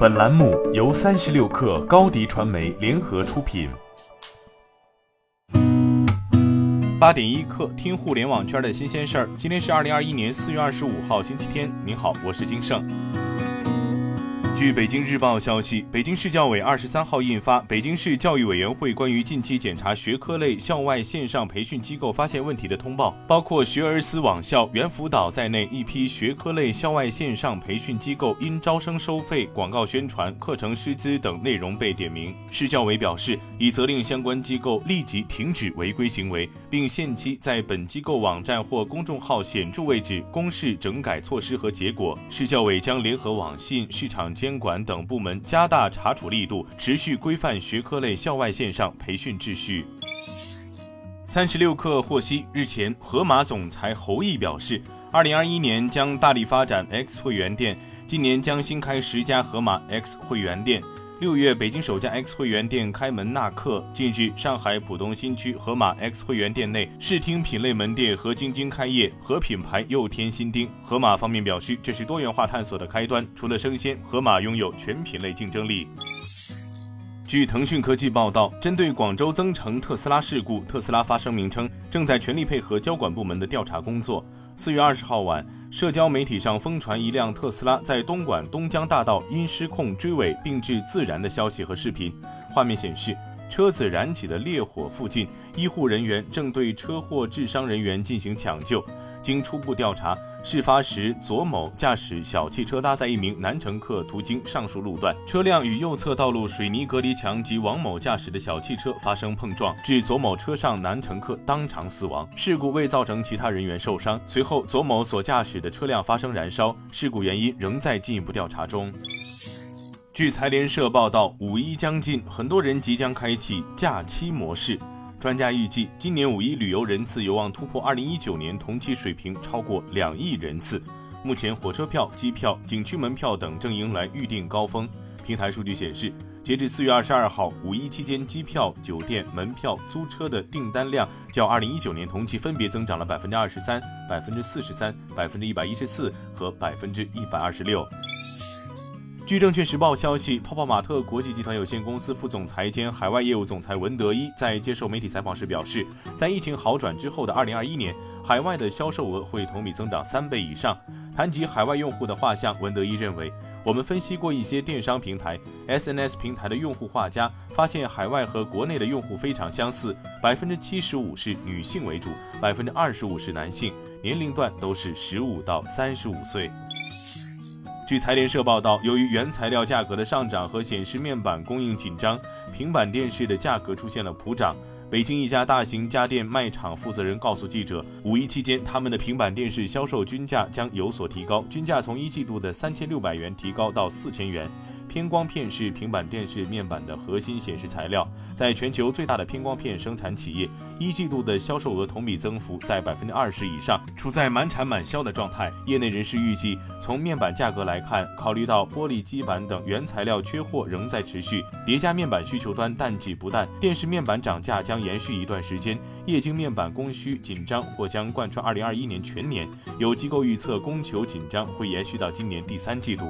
本栏目由三十六氪高低传媒联合出品。八点一刻，听互联网圈的新鲜事儿。今天是二零二一年四月二十五号，星期天。您好，我是金盛。据北京日报消息，北京市教委二十三号印发《北京市教育委员会关于近期检查学科类校外线上培训机构发现问题的通报》，包括学而思网校、猿辅导在内一批学科类校外线上培训机构因招生收费、广告宣传、课程师资等内容被点名。市教委表示，已责令相关机构立即停止违规行为，并限期在本机构网站或公众号显著位置公示整改措施和结果。市教委将联合网信、市场监。监管等部门加大查处力度，持续规范学科类校外线上培训秩序。三十六氪获悉，日前，盒马总裁侯毅表示，二零二一年将大力发展 X 会员店，今年将新开十家盒马 X 会员店。六月，北京首家 X 会员店开门纳客。近日，上海浦东新区盒马 X 会员店内视听品类门店何晶晶开业，和品牌又添新丁。盒马方面表示，这是多元化探索的开端。除了生鲜，盒马拥有全品类竞争力。据腾讯科技报道，针对广州增城特斯拉事故，特斯拉发声明称，正在全力配合交管部门的调查工作。四月二十号晚。社交媒体上疯传一辆特斯拉在东莞东江大道因失控追尾并致自燃的消息和视频。画面显示，车子燃起的烈火附近，医护人员正对车祸致伤人员进行抢救。经初步调查，事发时左某驾驶小汽车搭载一名男乘客途经上述路段，车辆与右侧道路水泥隔离墙及王某驾驶的小汽车发生碰撞，致左某车上男乘客当场死亡。事故未造成其他人员受伤。随后，左某所驾驶的车辆发生燃烧，事故原因仍在进一步调查中。据财联社报道，五一将近，很多人即将开启假期模式。专家预计，今年五一旅游人次有望突破二零一九年同期水平，超过两亿人次。目前，火车票、机票、景区门票等正迎来预订高峰。平台数据显示，截至四月二十二号，五一期间机票、酒店、门票、租车的订单量较二零一九年同期分别增长了百分之二十三、百分之四十三、百分之一百一十四和百分之一百二十六。据证券时报消息，泡泡玛特国际集团有限公司副总裁兼海外业务总裁文德一在接受媒体采访时表示，在疫情好转之后的2021年，海外的销售额会同比增长三倍以上。谈及海外用户的画像，文德一认为，我们分析过一些电商平台、SNS 平台的用户画家，发现海外和国内的用户非常相似，百分之七十五是女性为主，百分之二十五是男性，年龄段都是十五到三十五岁。据财联社报道，由于原材料价格的上涨和显示面板供应紧张，平板电视的价格出现了普涨。北京一家大型家电卖场负责人告诉记者，五一期间他们的平板电视销售均价将有所提高，均价从一季度的三千六百元提高到四千元。偏光片是平板电视面板的核心显示材料，在全球最大的偏光片生产企业，一季度的销售额同比增幅在百分之二十以上，处在满产满销的状态。业内人士预计，从面板价格来看，考虑到玻璃基板等原材料缺货仍在持续，叠加面板需求端淡季不淡，电视面板涨价将延续一段时间。液晶面板供需紧张或将贯穿二零二一年全年，有机构预测供求紧张会延续到今年第三季度。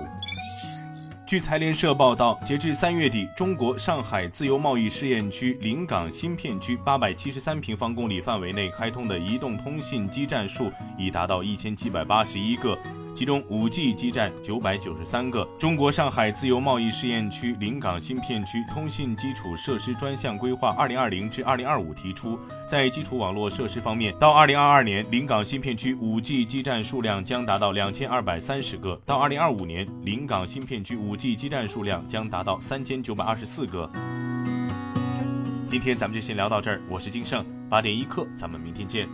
据财联社报道，截至三月底，中国上海自由贸易试验区临港新片区八百七十三平方公里范围内开通的移动通信基站数已达到一千七百八十一个。其中，5G 基站九百九十三个。中国上海自由贸易试验区临港新片区通信基础设施专项规划（二零二零至二零二五）提出，在基础网络设施方面，到二零二二年，临港新片区 5G 基站数量将达到两千二百三十个；到二零二五年，临港新片区 5G 基站数量将达到三千九百二十四个。今天咱们就先聊到这儿，我是金盛，八点一刻，咱们明天见。